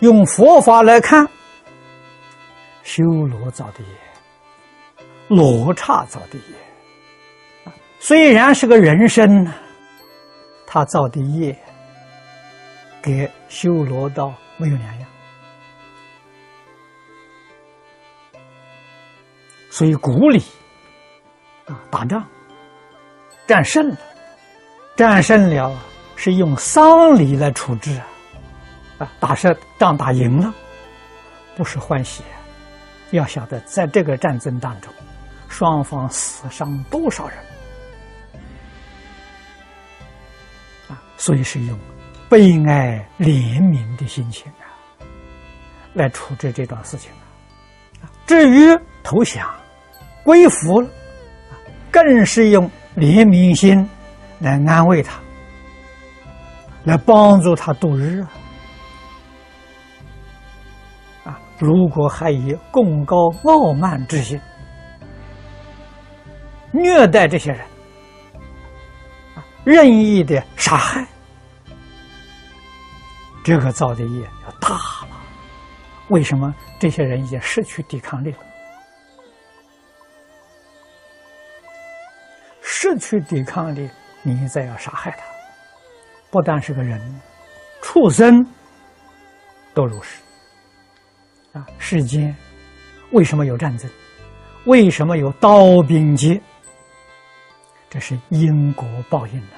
用佛法来看，修罗造的业，罗刹造的业，虽然是个人身，他造的业，跟修罗道没有两样。所以古礼啊，打仗战胜了，战胜了是用丧礼来处置啊，啊，打胜仗打赢了，不是欢喜。要晓得，在这个战争当中，双方死伤多少人啊？所以是用悲哀怜悯的心情啊，来处置这桩事情啊。至于投降。归服了，更是用怜悯心来安慰他，来帮助他度日啊！啊，如果还以贡高傲慢之心虐待这些人，任意的杀害，这个造的业要大了。为什么这些人已经失去抵抗力了？失去抵抗力，你再要杀害他，不但是个人，畜生都如是。啊，世间为什么有战争？为什么有刀兵劫？这是因果报应的。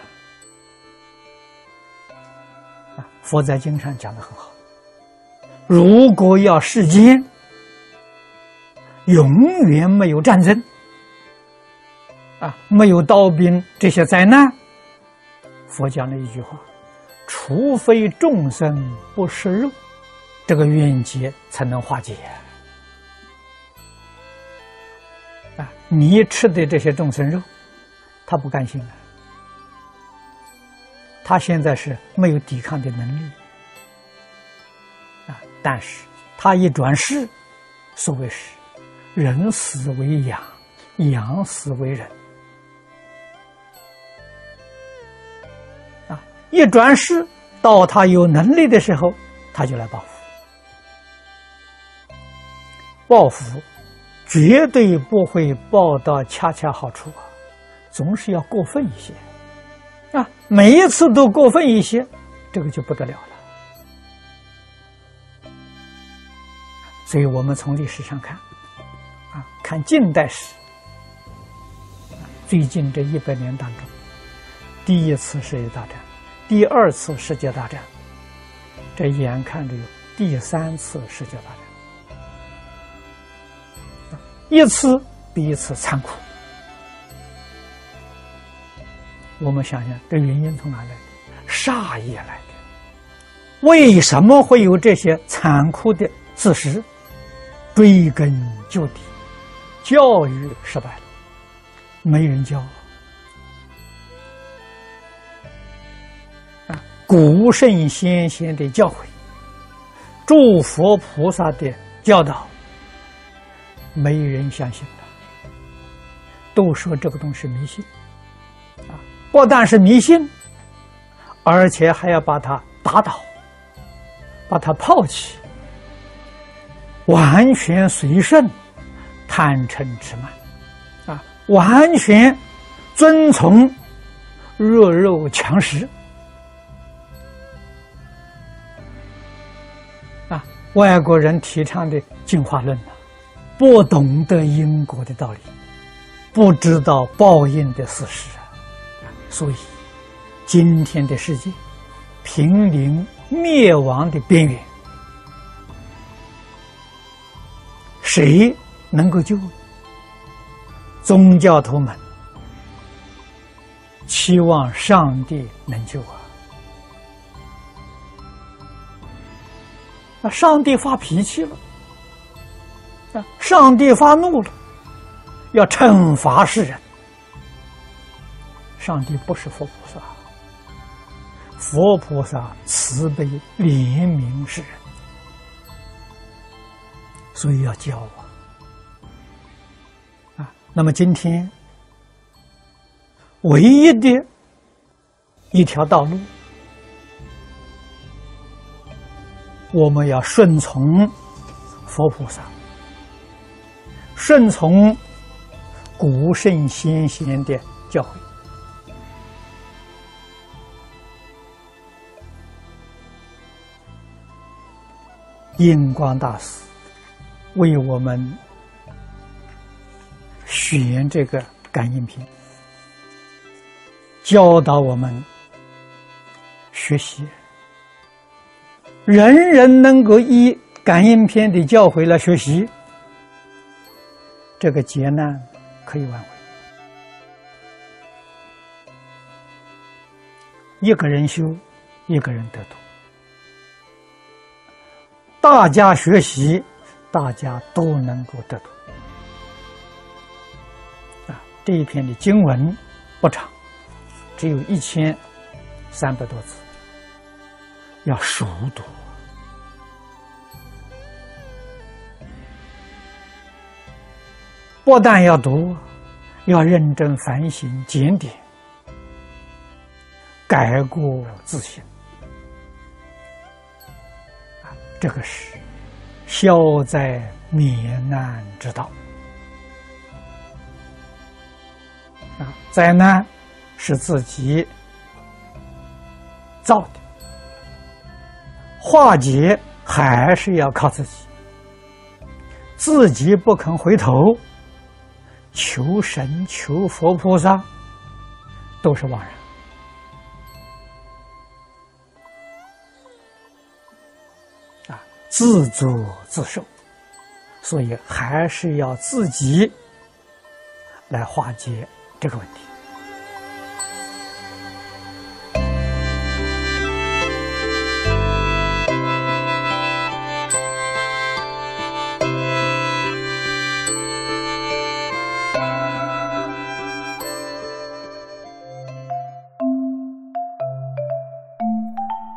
啊，佛在经上讲的很好。如果要世间永远没有战争。啊，没有刀兵这些灾难，佛讲了一句话：“除非众生不食肉，这个冤结才能化解。”啊，你吃的这些众生肉，他不甘心啊！他现在是没有抵抗的能力啊，但是他一转世，所谓是人死为养，养死为人。一转世，到他有能力的时候，他就来报复。报复绝对不会报到恰恰好处啊，总是要过分一些啊。每一次都过分一些，这个就不得了了。所以我们从历史上看，啊，看近代史，最近这一百年当中，第一次世界大战。第二次世界大战，这眼看着有第三次世界大战，一次比一次残酷。我们想想，这原因从哪来的？煞业来的。为什么会有这些残酷的事实？追根究底，教育失败了，没人教。啊古圣先贤的教诲，诸佛菩萨的教导，没人相信的，都说这个东西迷信，啊，不但是迷信，而且还要把它打倒，把它抛弃，完全随顺贪嗔痴慢，啊，完全遵从弱肉强食。啊。外国人提倡的进化论呢，不懂得因果的道理，不知道报应的事实啊，所以今天的世界濒临灭亡的边缘，谁能够救？宗教徒们期望上帝能救啊。那上帝发脾气了，啊，上帝发怒了，要惩罚世人。上帝不是佛菩萨，佛菩萨慈悲怜悯世人，所以要教啊。啊，那么今天唯一的一条道路。我们要顺从佛菩萨，顺从古圣先贤的教诲。印光大师为我们选这个感应篇，教导我们学习。人人能够依感应篇的教诲来学习，这个劫难可以挽回。一个人修，一个人得度。大家学习，大家都能够得度。啊，这一篇的经文不长，只有一千三百多字，要熟读。不但要读，要认真反省、检点、改过自新。这个是消灾免难之道啊！灾难是自己造的，化解还是要靠自己。自己不肯回头，求神、求佛菩萨，都是枉然。自作自受，所以还是要自己来化解这个问题。